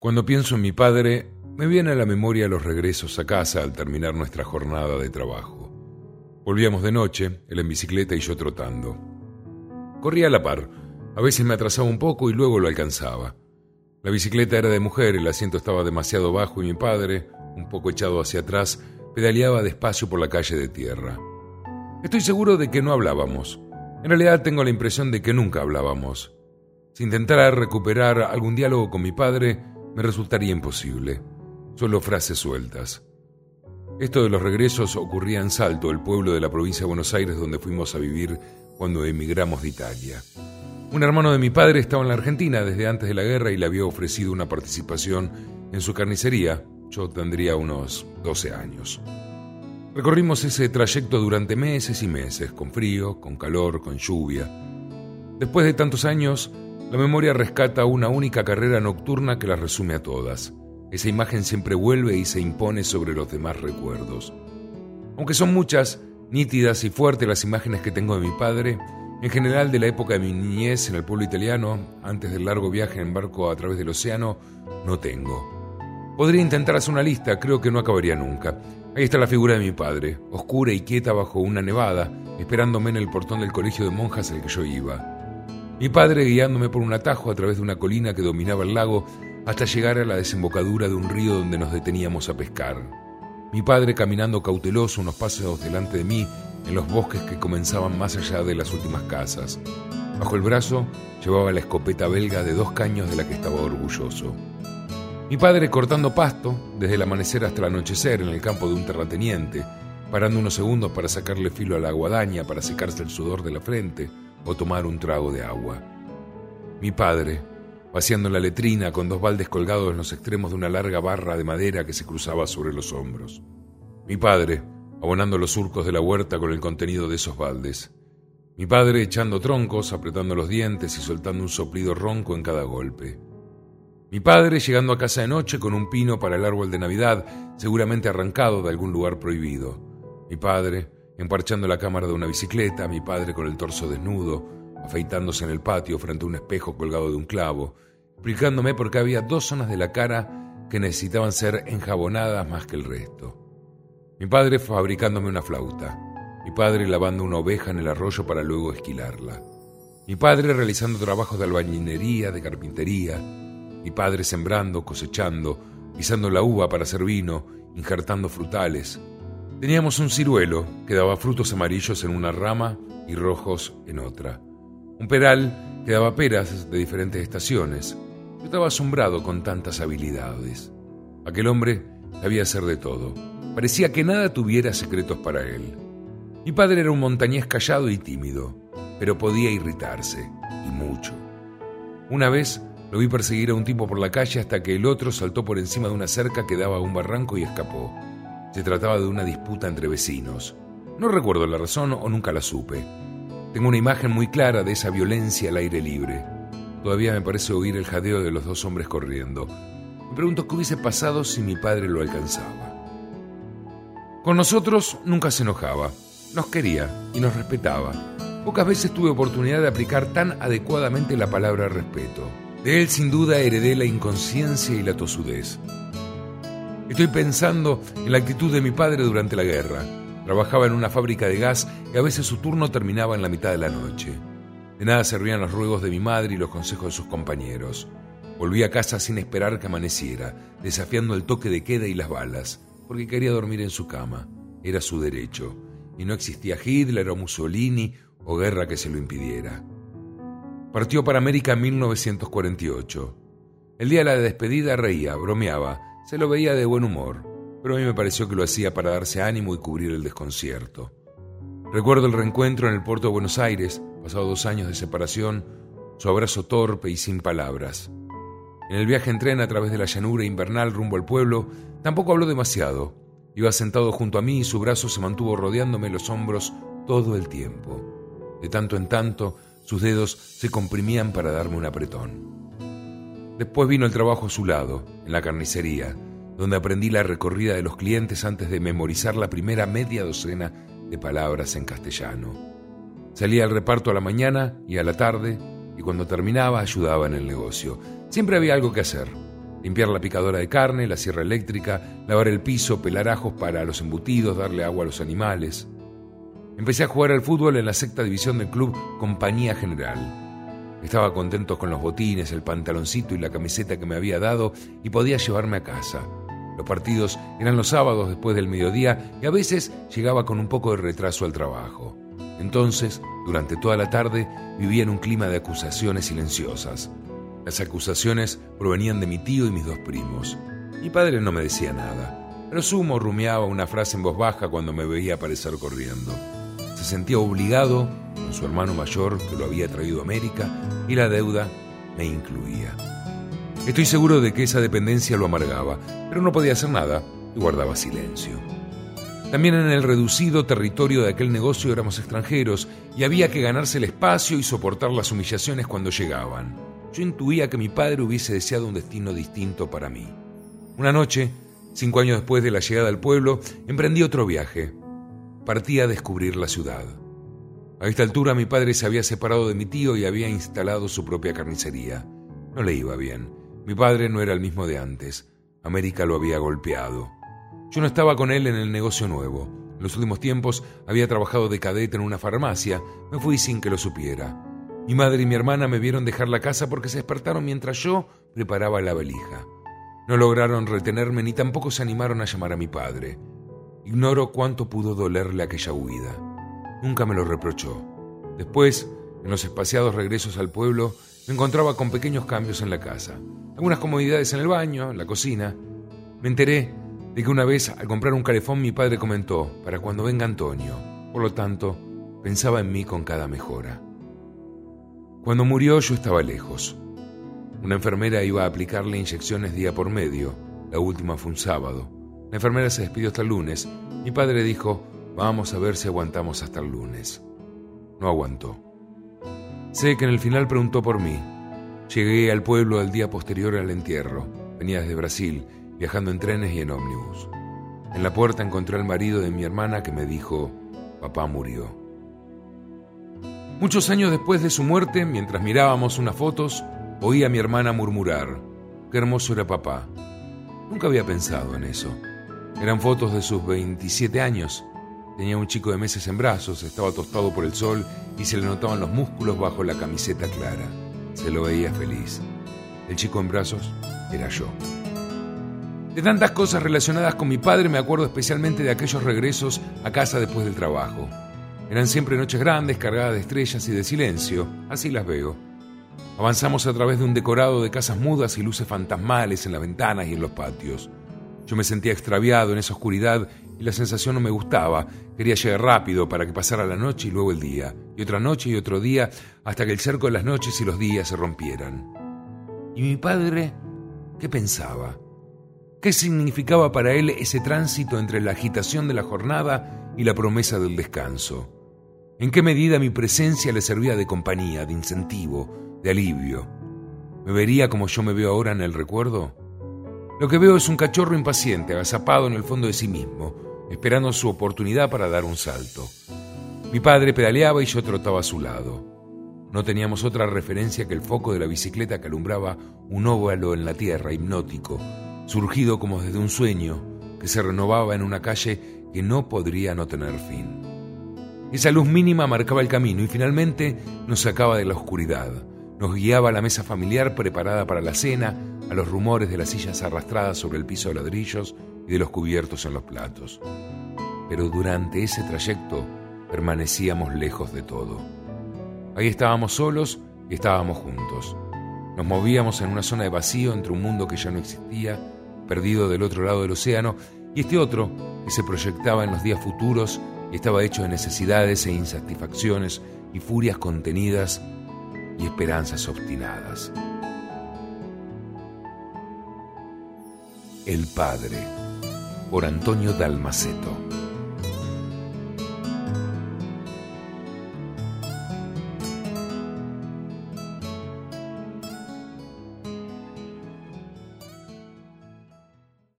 Cuando pienso en mi padre, me viene a la memoria los regresos a casa al terminar nuestra jornada de trabajo. Volvíamos de noche, él en bicicleta y yo trotando. Corría a la par, a veces me atrasaba un poco y luego lo alcanzaba. La bicicleta era de mujer, el asiento estaba demasiado bajo y mi padre, un poco echado hacia atrás, pedaleaba despacio por la calle de tierra. Estoy seguro de que no hablábamos. En realidad tengo la impresión de que nunca hablábamos. Si intentara recuperar algún diálogo con mi padre, me resultaría imposible. Solo frases sueltas. Esto de los regresos ocurría en Salto, el pueblo de la provincia de Buenos Aires donde fuimos a vivir cuando emigramos de Italia. Un hermano de mi padre estaba en la Argentina desde antes de la guerra y le había ofrecido una participación en su carnicería. Yo tendría unos 12 años. Recorrimos ese trayecto durante meses y meses, con frío, con calor, con lluvia. Después de tantos años, la memoria rescata una única carrera nocturna que las resume a todas. Esa imagen siempre vuelve y se impone sobre los demás recuerdos. Aunque son muchas, nítidas y fuertes las imágenes que tengo de mi padre, en general de la época de mi niñez en el pueblo italiano, antes del largo viaje en barco a través del océano, no tengo. Podría intentar hacer una lista, creo que no acabaría nunca. Ahí está la figura de mi padre, oscura y quieta bajo una nevada, esperándome en el portón del colegio de monjas al que yo iba. Mi padre guiándome por un atajo a través de una colina que dominaba el lago hasta llegar a la desembocadura de un río donde nos deteníamos a pescar. Mi padre caminando cauteloso unos pasos delante de mí en los bosques que comenzaban más allá de las últimas casas. Bajo el brazo llevaba la escopeta belga de dos caños de la que estaba orgulloso. Mi padre cortando pasto desde el amanecer hasta el anochecer en el campo de un terrateniente, parando unos segundos para sacarle filo a la guadaña para secarse el sudor de la frente, o tomar un trago de agua. Mi padre, vaciando la letrina con dos baldes colgados en los extremos de una larga barra de madera que se cruzaba sobre los hombros. Mi padre, abonando los surcos de la huerta con el contenido de esos baldes. Mi padre echando troncos, apretando los dientes y soltando un soplido ronco en cada golpe. Mi padre llegando a casa de noche con un pino para el árbol de Navidad, seguramente arrancado de algún lugar prohibido. Mi padre, emparchando la cámara de una bicicleta, mi padre con el torso desnudo, afeitándose en el patio frente a un espejo colgado de un clavo, explicándome por qué había dos zonas de la cara que necesitaban ser enjabonadas más que el resto. Mi padre fabricándome una flauta, mi padre lavando una oveja en el arroyo para luego esquilarla, mi padre realizando trabajos de albañilería, de carpintería, mi padre sembrando, cosechando, pisando la uva para hacer vino, injertando frutales, Teníamos un ciruelo que daba frutos amarillos en una rama y rojos en otra. Un peral que daba peras de diferentes estaciones. Yo estaba asombrado con tantas habilidades. Aquel hombre sabía hacer de todo. Parecía que nada tuviera secretos para él. Mi padre era un montañés callado y tímido, pero podía irritarse, y mucho. Una vez lo vi perseguir a un tipo por la calle hasta que el otro saltó por encima de una cerca que daba a un barranco y escapó. Se trataba de una disputa entre vecinos. No recuerdo la razón o nunca la supe. Tengo una imagen muy clara de esa violencia al aire libre. Todavía me parece oír el jadeo de los dos hombres corriendo. Me pregunto qué hubiese pasado si mi padre lo alcanzaba. Con nosotros nunca se enojaba, nos quería y nos respetaba. Pocas veces tuve oportunidad de aplicar tan adecuadamente la palabra respeto. De él sin duda heredé la inconsciencia y la tosudez. Estoy pensando en la actitud de mi padre durante la guerra. Trabajaba en una fábrica de gas y a veces su turno terminaba en la mitad de la noche. De nada servían los ruegos de mi madre y los consejos de sus compañeros. Volví a casa sin esperar que amaneciera, desafiando el toque de queda y las balas, porque quería dormir en su cama. Era su derecho, y no existía Hitler o Mussolini o guerra que se lo impidiera. Partió para América en 1948. El día de la despedida reía, bromeaba, se lo veía de buen humor, pero a mí me pareció que lo hacía para darse ánimo y cubrir el desconcierto. Recuerdo el reencuentro en el puerto de Buenos Aires, pasado dos años de separación, su abrazo torpe y sin palabras. En el viaje en tren a través de la llanura invernal rumbo al pueblo, tampoco habló demasiado. Iba sentado junto a mí y su brazo se mantuvo rodeándome los hombros todo el tiempo. De tanto en tanto, sus dedos se comprimían para darme un apretón. Después vino el trabajo a su lado, en la carnicería, donde aprendí la recorrida de los clientes antes de memorizar la primera media docena de palabras en castellano. Salía al reparto a la mañana y a la tarde, y cuando terminaba ayudaba en el negocio. Siempre había algo que hacer. Limpiar la picadora de carne, la sierra eléctrica, lavar el piso, pelar ajos para los embutidos, darle agua a los animales. Empecé a jugar al fútbol en la sexta división del club Compañía General. Estaba contento con los botines, el pantaloncito y la camiseta que me había dado y podía llevarme a casa. Los partidos eran los sábados después del mediodía y a veces llegaba con un poco de retraso al trabajo. Entonces, durante toda la tarde, vivía en un clima de acusaciones silenciosas. Las acusaciones provenían de mi tío y mis dos primos. Mi padre no me decía nada, pero Sumo rumiaba una frase en voz baja cuando me veía aparecer corriendo. Se sentía obligado su hermano mayor que lo había traído a América y la deuda me incluía. Estoy seguro de que esa dependencia lo amargaba, pero no podía hacer nada y guardaba silencio. También en el reducido territorio de aquel negocio éramos extranjeros y había que ganarse el espacio y soportar las humillaciones cuando llegaban. Yo intuía que mi padre hubiese deseado un destino distinto para mí. Una noche, cinco años después de la llegada al pueblo, emprendí otro viaje. Partí a descubrir la ciudad. A esta altura mi padre se había separado de mi tío y había instalado su propia carnicería. No le iba bien. Mi padre no era el mismo de antes. América lo había golpeado. Yo no estaba con él en el negocio nuevo. En los últimos tiempos había trabajado de cadete en una farmacia. Me fui sin que lo supiera. Mi madre y mi hermana me vieron dejar la casa porque se despertaron mientras yo preparaba la valija. No lograron retenerme ni tampoco se animaron a llamar a mi padre. Ignoro cuánto pudo dolerle aquella huida. Nunca me lo reprochó. Después, en los espaciados regresos al pueblo, me encontraba con pequeños cambios en la casa. Algunas comodidades en el baño, en la cocina. Me enteré de que una vez al comprar un calefón mi padre comentó, para cuando venga Antonio. Por lo tanto, pensaba en mí con cada mejora. Cuando murió yo estaba lejos. Una enfermera iba a aplicarle inyecciones día por medio. La última fue un sábado. La enfermera se despidió hasta el lunes. Mi padre dijo, vamos a ver si aguantamos hasta el lunes. No aguantó. Sé que en el final preguntó por mí. Llegué al pueblo al día posterior al entierro. Venía desde Brasil viajando en trenes y en ómnibus. En la puerta encontré al marido de mi hermana que me dijo, papá murió. Muchos años después de su muerte, mientras mirábamos unas fotos, oí a mi hermana murmurar, qué hermoso era papá. Nunca había pensado en eso. Eran fotos de sus 27 años. Tenía un chico de meses en brazos, estaba tostado por el sol y se le notaban los músculos bajo la camiseta clara. Se lo veía feliz. El chico en brazos era yo. De tantas cosas relacionadas con mi padre me acuerdo especialmente de aquellos regresos a casa después del trabajo. Eran siempre noches grandes, cargadas de estrellas y de silencio, así las veo. Avanzamos a través de un decorado de casas mudas y luces fantasmales en las ventanas y en los patios. Yo me sentía extraviado en esa oscuridad y la sensación no me gustaba. Quería llegar rápido para que pasara la noche y luego el día, y otra noche y otro día, hasta que el cerco de las noches y los días se rompieran. ¿Y mi padre qué pensaba? ¿Qué significaba para él ese tránsito entre la agitación de la jornada y la promesa del descanso? ¿En qué medida mi presencia le servía de compañía, de incentivo, de alivio? ¿Me vería como yo me veo ahora en el recuerdo? Lo que veo es un cachorro impaciente, agazapado en el fondo de sí mismo, esperando su oportunidad para dar un salto. Mi padre pedaleaba y yo trotaba a su lado. No teníamos otra referencia que el foco de la bicicleta que alumbraba un óvalo en la tierra, hipnótico, surgido como desde un sueño que se renovaba en una calle que no podría no tener fin. Esa luz mínima marcaba el camino y finalmente nos sacaba de la oscuridad, nos guiaba a la mesa familiar preparada para la cena, a los rumores de las sillas arrastradas sobre el piso de ladrillos y de los cubiertos en los platos. Pero durante ese trayecto permanecíamos lejos de todo. Ahí estábamos solos y estábamos juntos. Nos movíamos en una zona de vacío entre un mundo que ya no existía perdido del otro lado del océano, y este otro que se proyectaba en los días futuros y estaba hecho de necesidades e insatisfacciones y furias contenidas y esperanzas obstinadas. El Padre, por Antonio Dalmaceto.